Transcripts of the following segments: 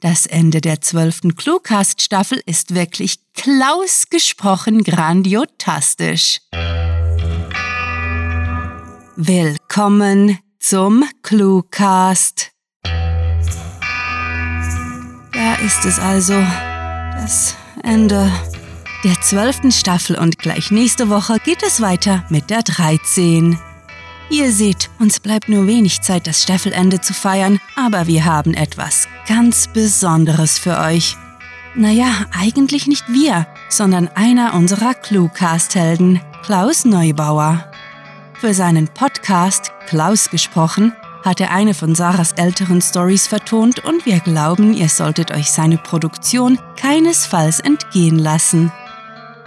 Das Ende der zwölften Cluecast-Staffel ist wirklich Klaus gesprochen grandiotastisch. Willkommen zum Cluecast. Da ist es also, das Ende der zwölften Staffel und gleich nächste Woche geht es weiter mit der 13. Ihr seht, uns bleibt nur wenig Zeit, das Staffelende zu feiern, aber wir haben etwas ganz Besonderes für euch. Naja, eigentlich nicht wir, sondern einer unserer Cluecast-Helden, Klaus Neubauer. Für seinen Podcast Klaus gesprochen hat er eine von Sarahs älteren Stories vertont und wir glauben, ihr solltet euch seine Produktion keinesfalls entgehen lassen.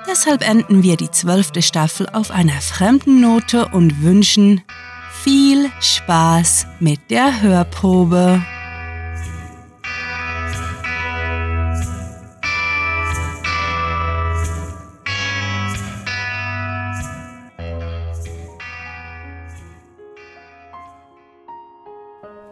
Deshalb enden wir die zwölfte Staffel auf einer fremden Note und wünschen viel Spaß mit der Hörprobe.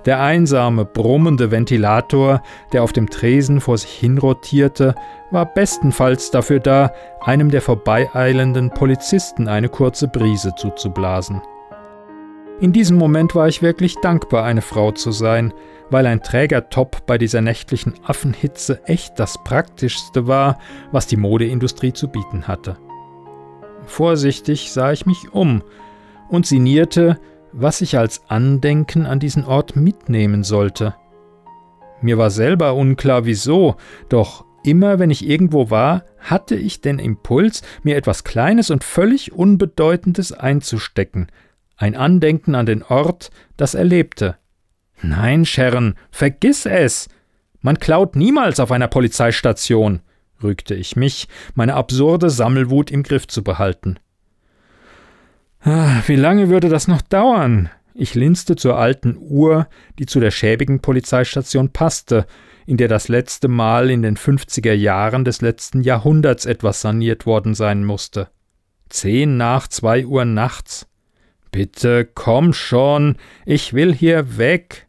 Der einsame, brummende Ventilator, der auf dem Tresen vor sich hin rotierte, war bestenfalls dafür da, einem der vorbeieilenden Polizisten eine kurze Brise zuzublasen. In diesem Moment war ich wirklich dankbar, eine Frau zu sein, weil ein Trägertop bei dieser nächtlichen Affenhitze echt das Praktischste war, was die Modeindustrie zu bieten hatte. Vorsichtig sah ich mich um und sinnierte, was ich als Andenken an diesen Ort mitnehmen sollte. Mir war selber unklar wieso, doch immer wenn ich irgendwo war, hatte ich den Impuls, mir etwas Kleines und völlig Unbedeutendes einzustecken, ein Andenken an den Ort, das er lebte. Nein, Sharon, vergiss es. Man klaut niemals auf einer Polizeistation, rügte ich mich, meine absurde Sammelwut im Griff zu behalten. Ah, wie lange würde das noch dauern? Ich linste zur alten Uhr, die zu der schäbigen Polizeistation passte, in der das letzte Mal in den 50er Jahren des letzten Jahrhunderts etwas saniert worden sein musste. Zehn nach zwei Uhr nachts. Bitte komm schon, ich will hier weg.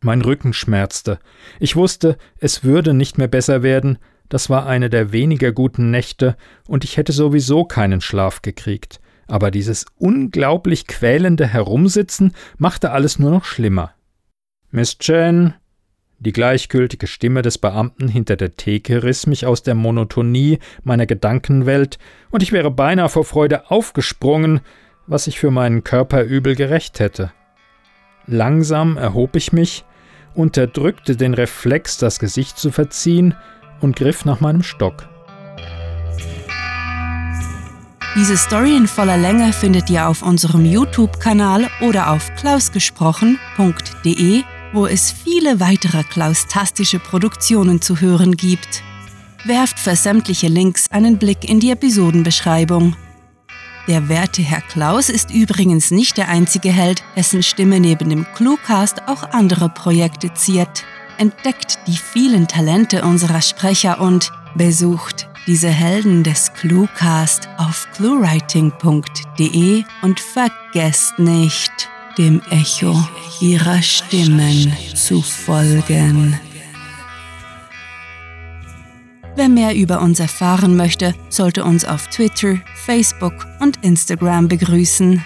Mein Rücken schmerzte. Ich wusste, es würde nicht mehr besser werden, das war eine der weniger guten Nächte, und ich hätte sowieso keinen Schlaf gekriegt aber dieses unglaublich quälende Herumsitzen machte alles nur noch schlimmer. Miss Chen, die gleichgültige Stimme des Beamten hinter der Theke riss mich aus der Monotonie meiner Gedankenwelt, und ich wäre beinahe vor Freude aufgesprungen, was ich für meinen Körper übel gerecht hätte. Langsam erhob ich mich, unterdrückte den Reflex, das Gesicht zu verziehen, und griff nach meinem Stock. Diese Story in voller Länge findet ihr auf unserem YouTube-Kanal oder auf klausgesprochen.de, wo es viele weitere klaustastische Produktionen zu hören gibt. Werft für sämtliche Links einen Blick in die Episodenbeschreibung. Der werte Herr Klaus ist übrigens nicht der einzige Held, dessen Stimme neben dem Cluecast auch andere Projekte ziert. Entdeckt die vielen Talente unserer Sprecher und besucht diese Helden des Cluecast auf cluewriting.de und vergesst nicht, dem Echo ihrer Stimmen zu folgen. Wer mehr über uns erfahren möchte, sollte uns auf Twitter, Facebook und Instagram begrüßen.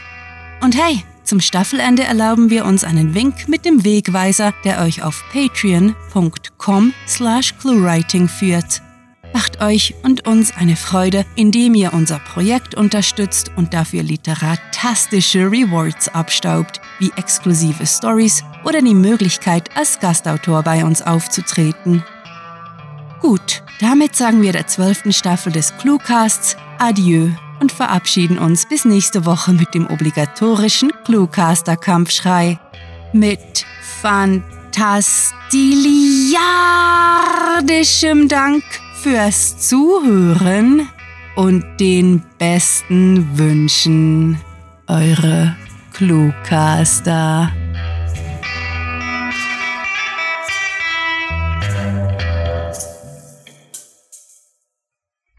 Und hey, zum Staffelende erlauben wir uns einen Wink mit dem Wegweiser, der euch auf patreon.com slash cluewriting führt. Macht euch und uns eine Freude, indem ihr unser Projekt unterstützt und dafür literatastische Rewards abstaubt, wie exklusive Stories oder die Möglichkeit, als Gastautor bei uns aufzutreten. Gut, damit sagen wir der zwölften Staffel des Cluecasts Adieu und verabschieden uns bis nächste Woche mit dem obligatorischen Cluecaster-Kampfschrei. Mit fantastiliardischem Dank fürs Zuhören und den besten Wünschen. Eure Cluecaster.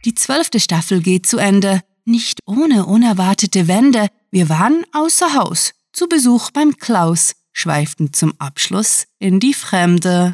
Die zwölfte Staffel geht zu Ende, nicht ohne unerwartete Wende. Wir waren außer Haus, zu Besuch beim Klaus, schweiften zum Abschluss in die Fremde.